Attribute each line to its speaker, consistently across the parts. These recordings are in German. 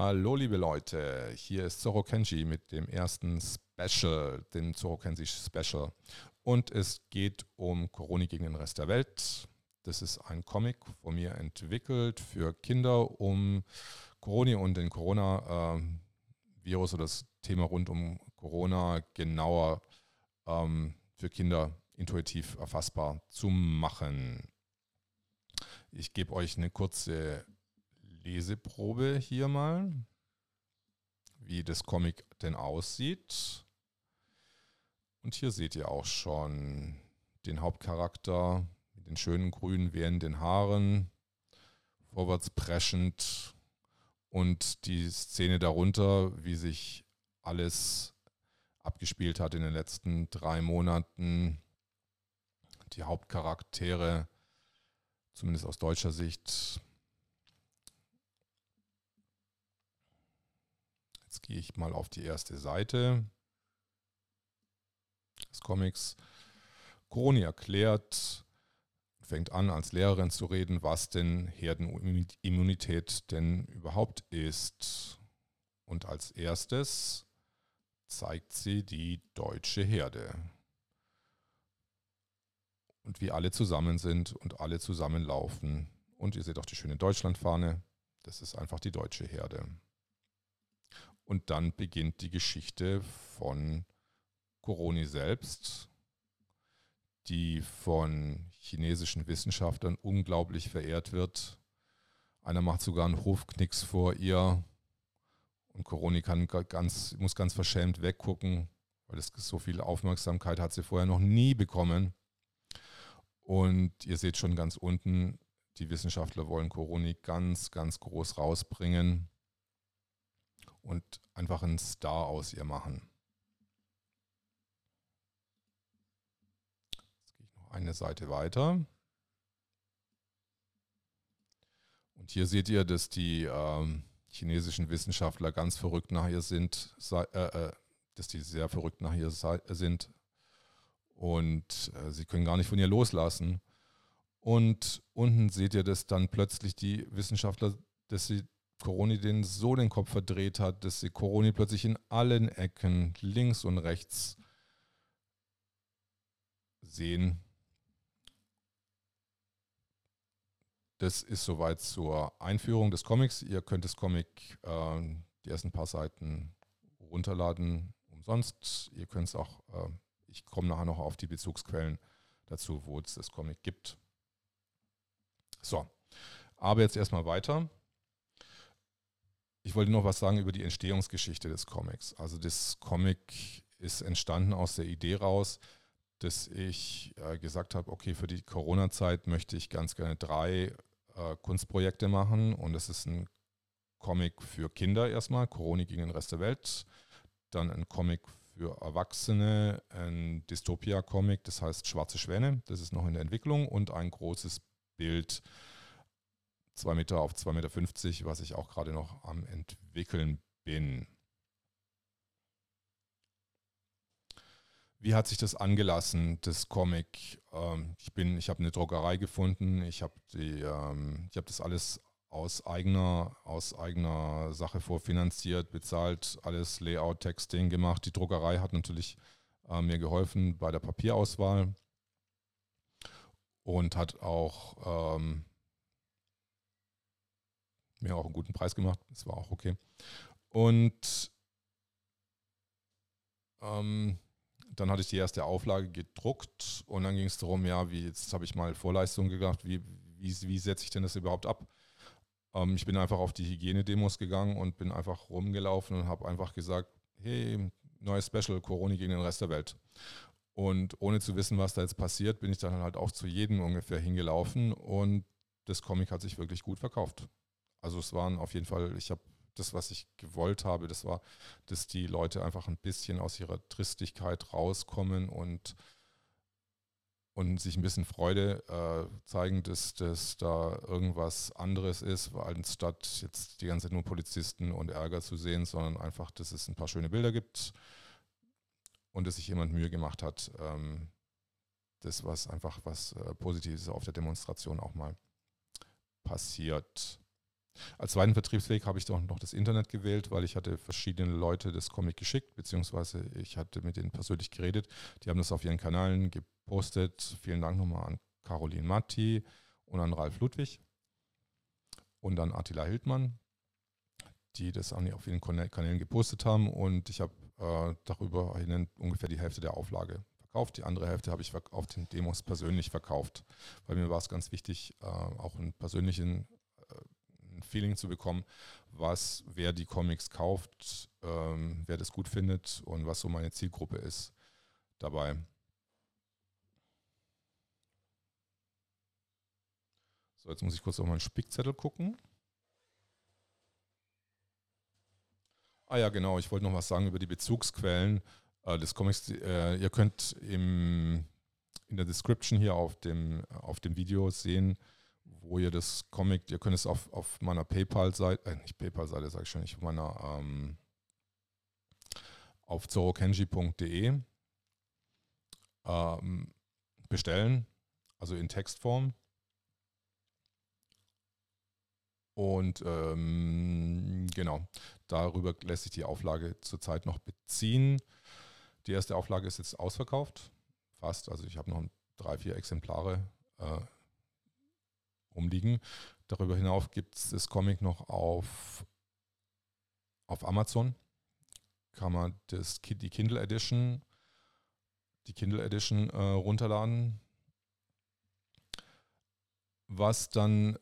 Speaker 1: Hallo liebe Leute, hier ist Zoro Kenji mit dem ersten Special, dem Zoro Kenji Special. Und es geht um Corona gegen den Rest der Welt. Das ist ein Comic von mir entwickelt für Kinder, um Corona und den Corona-Virus oder das Thema rund um Corona genauer ähm, für Kinder intuitiv erfassbar zu machen. Ich gebe euch eine kurze Leseprobe hier mal, wie das Comic denn aussieht. Und hier seht ihr auch schon den Hauptcharakter mit den schönen grünen wehenden Haaren, vorwärts preschend und die Szene darunter, wie sich alles abgespielt hat in den letzten drei Monaten. Die Hauptcharaktere, zumindest aus deutscher Sicht, gehe ich mal auf die erste Seite des Comics. Kroni erklärt, fängt an, als Lehrerin zu reden, was denn Herdenimmunität denn überhaupt ist. Und als erstes zeigt sie die deutsche Herde. Und wie alle zusammen sind und alle zusammenlaufen. Und ihr seht auch die schöne Deutschlandfahne. Das ist einfach die deutsche Herde. Und dann beginnt die Geschichte von Coroni selbst, die von chinesischen Wissenschaftlern unglaublich verehrt wird. Einer macht sogar einen Hofknicks vor ihr und Coroni kann ganz, muss ganz verschämt weggucken, weil das so viel Aufmerksamkeit hat sie vorher noch nie bekommen. Und ihr seht schon ganz unten, die Wissenschaftler wollen Coroni ganz, ganz groß rausbringen und einfach einen Star aus ihr machen. Jetzt gehe ich noch eine Seite weiter. Und hier seht ihr, dass die ähm, chinesischen Wissenschaftler ganz verrückt nach ihr sind, äh, äh, dass die sehr verrückt nach ihr sind und äh, sie können gar nicht von ihr loslassen. Und unten seht ihr, dass dann plötzlich die Wissenschaftler, dass sie Coroni den so den Kopf verdreht hat, dass sie Coroni plötzlich in allen Ecken links und rechts sehen. Das ist soweit zur Einführung des Comics. Ihr könnt das Comic, äh, die ersten paar Seiten runterladen, umsonst. Ihr könnt es auch, äh, ich komme nachher noch auf die Bezugsquellen dazu, wo es das Comic gibt. So, aber jetzt erstmal weiter. Ich wollte noch was sagen über die Entstehungsgeschichte des Comics. Also das Comic ist entstanden aus der Idee raus, dass ich äh, gesagt habe, okay, für die Corona-Zeit möchte ich ganz gerne drei äh, Kunstprojekte machen. Und das ist ein Comic für Kinder erstmal, Corona gegen den Rest der Welt, dann ein Comic für Erwachsene, ein Dystopia-Comic, das heißt Schwarze Schwäne, das ist noch in der Entwicklung. Und ein großes Bild 2 Meter auf 2,50 Meter, was ich auch gerade noch am entwickeln bin. Wie hat sich das angelassen, das Comic? Ähm, ich ich habe eine Druckerei gefunden, ich habe ähm, ich das alles aus eigener, aus eigener Sache vorfinanziert, bezahlt, alles Layout, Texting gemacht. Die Druckerei hat natürlich äh, mir geholfen bei der Papierauswahl und hat auch ähm, mir auch einen guten Preis gemacht. Das war auch okay. Und ähm, dann hatte ich die erste Auflage gedruckt und dann ging es darum, ja, wie jetzt habe ich mal Vorleistungen gedacht, wie, wie, wie setze ich denn das überhaupt ab? Ähm, ich bin einfach auf die Hygienedemos gegangen und bin einfach rumgelaufen und habe einfach gesagt, hey, neues Special, Corona gegen den Rest der Welt. Und ohne zu wissen, was da jetzt passiert, bin ich dann halt auch zu jedem ungefähr hingelaufen und das Comic hat sich wirklich gut verkauft. Also es waren auf jeden Fall, ich habe das, was ich gewollt habe, das war, dass die Leute einfach ein bisschen aus ihrer Tristigkeit rauskommen und, und sich ein bisschen Freude äh, zeigen, dass, dass da irgendwas anderes ist, anstatt jetzt die ganze Zeit nur Polizisten und Ärger zu sehen, sondern einfach, dass es ein paar schöne Bilder gibt und dass sich jemand Mühe gemacht hat, ähm, das, was einfach was äh, Positives auf der Demonstration auch mal passiert. Als zweiten Vertriebsweg habe ich doch noch das Internet gewählt, weil ich hatte verschiedene Leute das Comic geschickt, beziehungsweise ich hatte mit denen persönlich geredet. Die haben das auf ihren Kanälen gepostet. Vielen Dank nochmal an Caroline Matti und an Ralf Ludwig und an Attila Hildmann, die das auf ihren Kanälen gepostet haben. Und ich habe äh, darüber ungefähr die Hälfte der Auflage verkauft. Die andere Hälfte habe ich auf den Demos persönlich verkauft, weil mir war es ganz wichtig, äh, auch einen persönlichen äh, Feeling zu bekommen, was, wer die Comics kauft, ähm, wer das gut findet und was so meine Zielgruppe ist dabei. So, jetzt muss ich kurz auf meinen Spickzettel gucken. Ah ja, genau, ich wollte noch was sagen über die Bezugsquellen äh, des Comics. Äh, ihr könnt im, in der Description hier auf dem, auf dem Video sehen, wo ihr das Comic, ihr könnt es auf, auf meiner PayPal-Seite, äh, nicht PayPal-Seite, sage ich schon nicht, auf meiner ähm, auf zorokenji.de ähm, bestellen, also in Textform. Und ähm, genau, darüber lässt sich die Auflage zurzeit noch beziehen. Die erste Auflage ist jetzt ausverkauft, fast. Also ich habe noch drei, vier Exemplare äh, rumliegen. Darüber hinaus gibt es das Comic noch auf, auf Amazon. Kann man das, die Kindle Edition, die Kindle Edition äh, runterladen. Was dann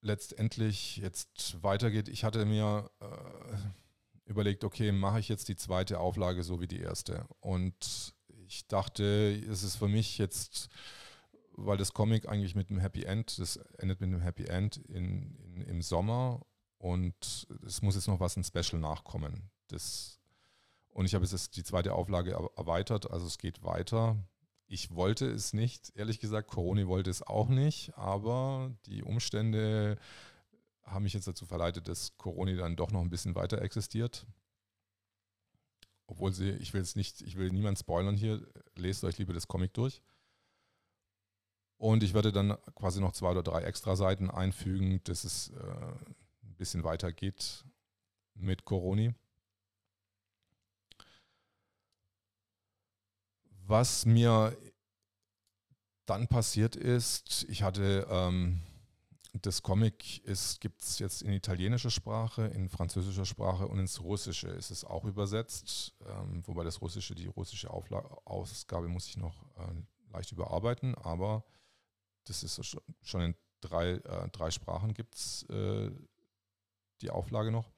Speaker 1: letztendlich jetzt weitergeht, ich hatte mir äh, überlegt, okay, mache ich jetzt die zweite Auflage so wie die erste. Und ich dachte, es ist für mich jetzt, weil das Comic eigentlich mit einem Happy End, das endet mit einem Happy End in, in, im Sommer und es muss jetzt noch was ein Special nachkommen. Das, und ich habe jetzt die zweite Auflage erweitert, also es geht weiter. Ich wollte es nicht, ehrlich gesagt. Corona wollte es auch nicht, aber die Umstände haben mich jetzt dazu verleitet, dass Corona dann doch noch ein bisschen weiter existiert. Obwohl sie, ich will es nicht, ich will niemand spoilern hier, lest euch lieber das Comic durch. Und ich werde dann quasi noch zwei oder drei extra Seiten einfügen, dass es äh, ein bisschen weiter geht mit Corona. Was mir dann passiert ist, ich hatte ähm, das Comic gibt es jetzt in italienischer Sprache, in französischer Sprache und ins Russische ist es auch übersetzt, ähm, wobei das Russische, die russische Aufla Ausgabe muss ich noch äh, leicht überarbeiten, aber das ist schon in drei, äh, drei Sprachen gibt es äh, die Auflage noch.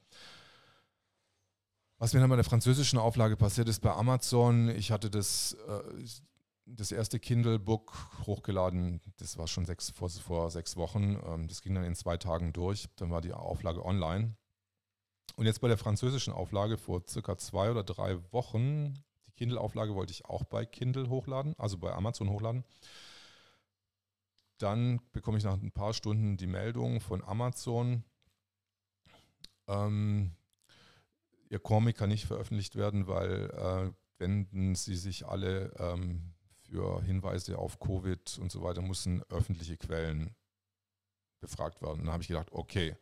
Speaker 1: Was mir dann bei der französischen Auflage passiert ist bei Amazon, ich hatte das, äh, das erste Kindle-Book hochgeladen, das war schon sechs, vor, vor sechs Wochen, ähm, das ging dann in zwei Tagen durch, dann war die Auflage online. Und jetzt bei der französischen Auflage vor circa zwei oder drei Wochen, die Kindle-Auflage wollte ich auch bei Kindle hochladen, also bei Amazon hochladen. Dann bekomme ich nach ein paar Stunden die Meldung von Amazon, ähm, Ihr Comic kann nicht veröffentlicht werden, weil äh, wenden sie sich alle ähm, für Hinweise auf Covid und so weiter, müssen öffentliche Quellen befragt werden. Dann habe ich gedacht, okay,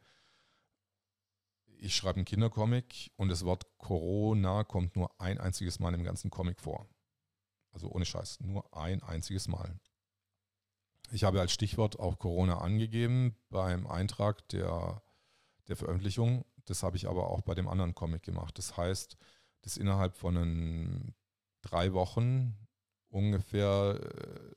Speaker 1: ich schreibe einen Kindercomic und das Wort Corona kommt nur ein einziges Mal im ganzen Comic vor. Also ohne Scheiß, nur ein einziges Mal. Ich habe als Stichwort auch Corona angegeben beim Eintrag der, der Veröffentlichung das habe ich aber auch bei dem anderen Comic gemacht. Das heißt, dass innerhalb von einen, drei Wochen ungefähr äh,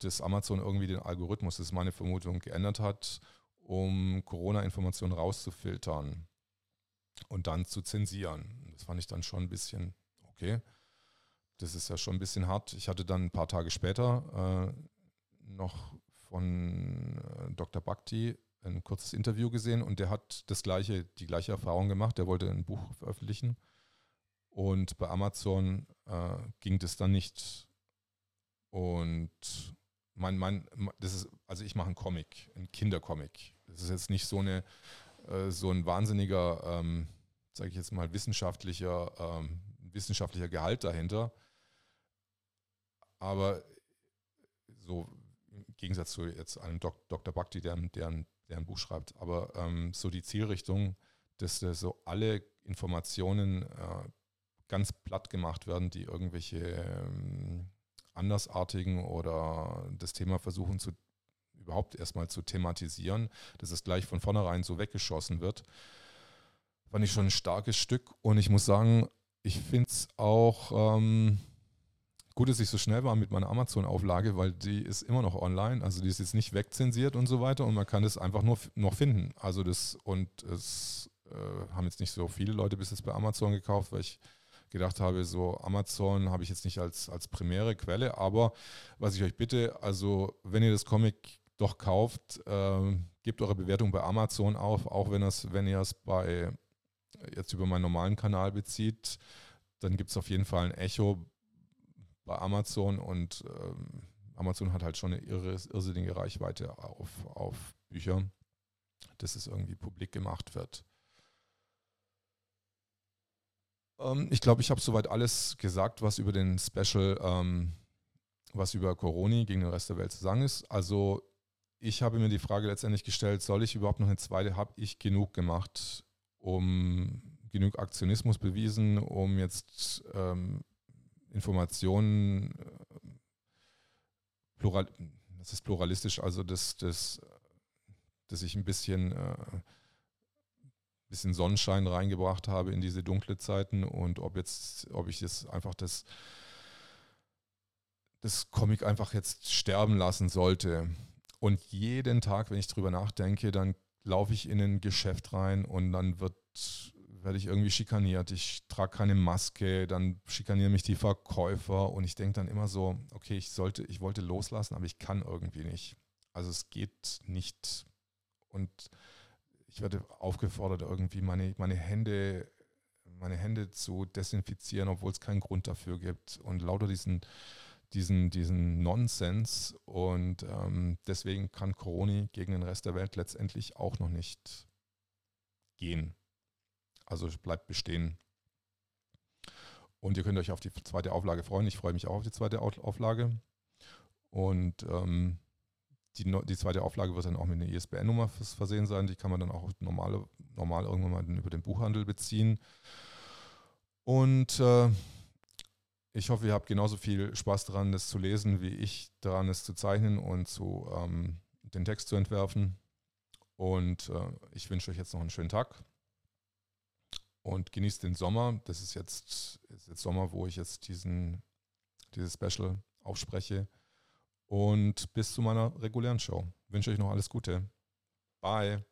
Speaker 1: das Amazon irgendwie den Algorithmus, das ist meine Vermutung, geändert hat, um Corona-Informationen rauszufiltern und dann zu zensieren. Das fand ich dann schon ein bisschen, okay, das ist ja schon ein bisschen hart. Ich hatte dann ein paar Tage später äh, noch von äh, Dr. Bhakti ein kurzes Interview gesehen und der hat das gleiche, die gleiche Erfahrung gemacht. Der wollte ein Buch veröffentlichen und bei Amazon äh, ging das dann nicht. Und mein, mein, das ist, also ich mache einen Comic, einen Kindercomic. Das ist jetzt nicht so eine, äh, so ein wahnsinniger, ähm, sage ich jetzt mal, wissenschaftlicher, ähm, wissenschaftlicher Gehalt dahinter. Aber so Gegensatz zu jetzt einem Dok Dr. Bhakti, der, der, der ein Buch schreibt, aber ähm, so die Zielrichtung, dass so alle Informationen äh, ganz platt gemacht werden, die irgendwelche ähm, andersartigen oder das Thema versuchen zu überhaupt erstmal zu thematisieren, dass es gleich von vornherein so weggeschossen wird, fand ich schon ein starkes Stück. Und ich muss sagen, ich finde es auch ähm, gut, dass ich so schnell war mit meiner Amazon-Auflage, weil die ist immer noch online. Also die ist jetzt nicht wegzensiert und so weiter und man kann es einfach nur noch finden. Also das und es äh, haben jetzt nicht so viele Leute bis jetzt bei Amazon gekauft, weil ich gedacht habe, so Amazon habe ich jetzt nicht als, als primäre Quelle, aber was ich euch bitte, also wenn ihr das Comic doch kauft, äh, gebt eure Bewertung bei Amazon auf, auch wenn, das, wenn ihr es bei jetzt über meinen normalen Kanal bezieht, dann gibt es auf jeden Fall ein Echo bei Amazon und ähm, Amazon hat halt schon eine irre, irrsinnige Reichweite auf, auf Bücher, dass es irgendwie publik gemacht wird. Ähm, ich glaube, ich habe soweit alles gesagt, was über den Special, ähm, was über Corona gegen den Rest der Welt zu sagen ist. Also ich habe mir die Frage letztendlich gestellt, soll ich überhaupt noch eine zweite? Habe ich genug gemacht, um genug Aktionismus bewiesen, um jetzt ähm, Informationen äh, plural, das ist pluralistisch, also dass, dass, dass ich ein bisschen äh, bisschen Sonnenschein reingebracht habe in diese dunkle Zeiten und ob jetzt, ob ich jetzt einfach das, das Comic einfach jetzt sterben lassen sollte. Und jeden Tag, wenn ich drüber nachdenke, dann laufe ich in ein Geschäft rein und dann wird, werde ich irgendwie schikaniert. Ich trage keine Maske, dann schikanieren mich die Verkäufer und ich denke dann immer so, okay, ich sollte, ich wollte loslassen, aber ich kann irgendwie nicht. Also es geht nicht. Und ich werde aufgefordert, irgendwie meine, meine Hände, meine Hände zu desinfizieren, obwohl es keinen Grund dafür gibt. Und lauter diesen, diesen, diesen Nonsens. Und ähm, deswegen kann Corona gegen den Rest der Welt letztendlich auch noch nicht gehen. Also bleibt bestehen. Und ihr könnt euch auf die zweite Auflage freuen. Ich freue mich auch auf die zweite Auflage. Und ähm, die, die zweite Auflage wird dann auch mit einer ISBN-Nummer versehen sein. Die kann man dann auch normal, normal irgendwann mal über den Buchhandel beziehen. Und äh, ich hoffe, ihr habt genauso viel Spaß daran, das zu lesen, wie ich daran, es zu zeichnen und zu, ähm, den Text zu entwerfen. Und äh, ich wünsche euch jetzt noch einen schönen Tag und genießt den Sommer. Das ist jetzt, ist jetzt Sommer, wo ich jetzt diesen, dieses Special aufspreche. Und bis zu meiner regulären Show. Wünsche euch noch alles Gute. Bye.